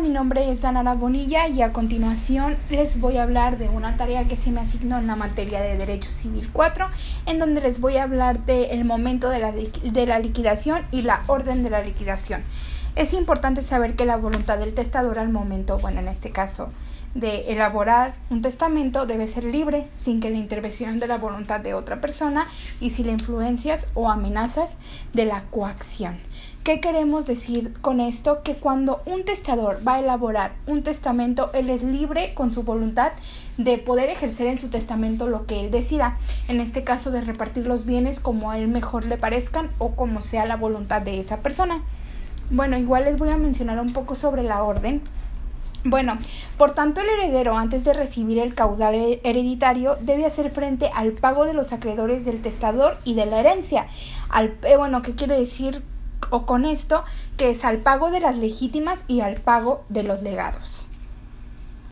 Mi nombre es Danara Bonilla y a continuación les voy a hablar de una tarea que se me asignó en la materia de Derecho Civil 4, en donde les voy a hablar del momento de la liquidación y la orden de la liquidación. Es importante saber que la voluntad del testador al momento, bueno, en este caso, de elaborar un testamento debe ser libre, sin que la intervención de la voluntad de otra persona y sin las influencias o amenazas de la coacción. ¿Qué queremos decir con esto? Que cuando un testador va a elaborar un testamento, él es libre con su voluntad de poder ejercer en su testamento lo que él decida, en este caso de repartir los bienes como a él mejor le parezcan o como sea la voluntad de esa persona. Bueno, igual les voy a mencionar un poco sobre la orden. Bueno, por tanto el heredero antes de recibir el caudal hereditario debe hacer frente al pago de los acreedores del testador y de la herencia. Al, eh, bueno, ¿qué quiere decir o con esto? Que es al pago de las legítimas y al pago de los legados.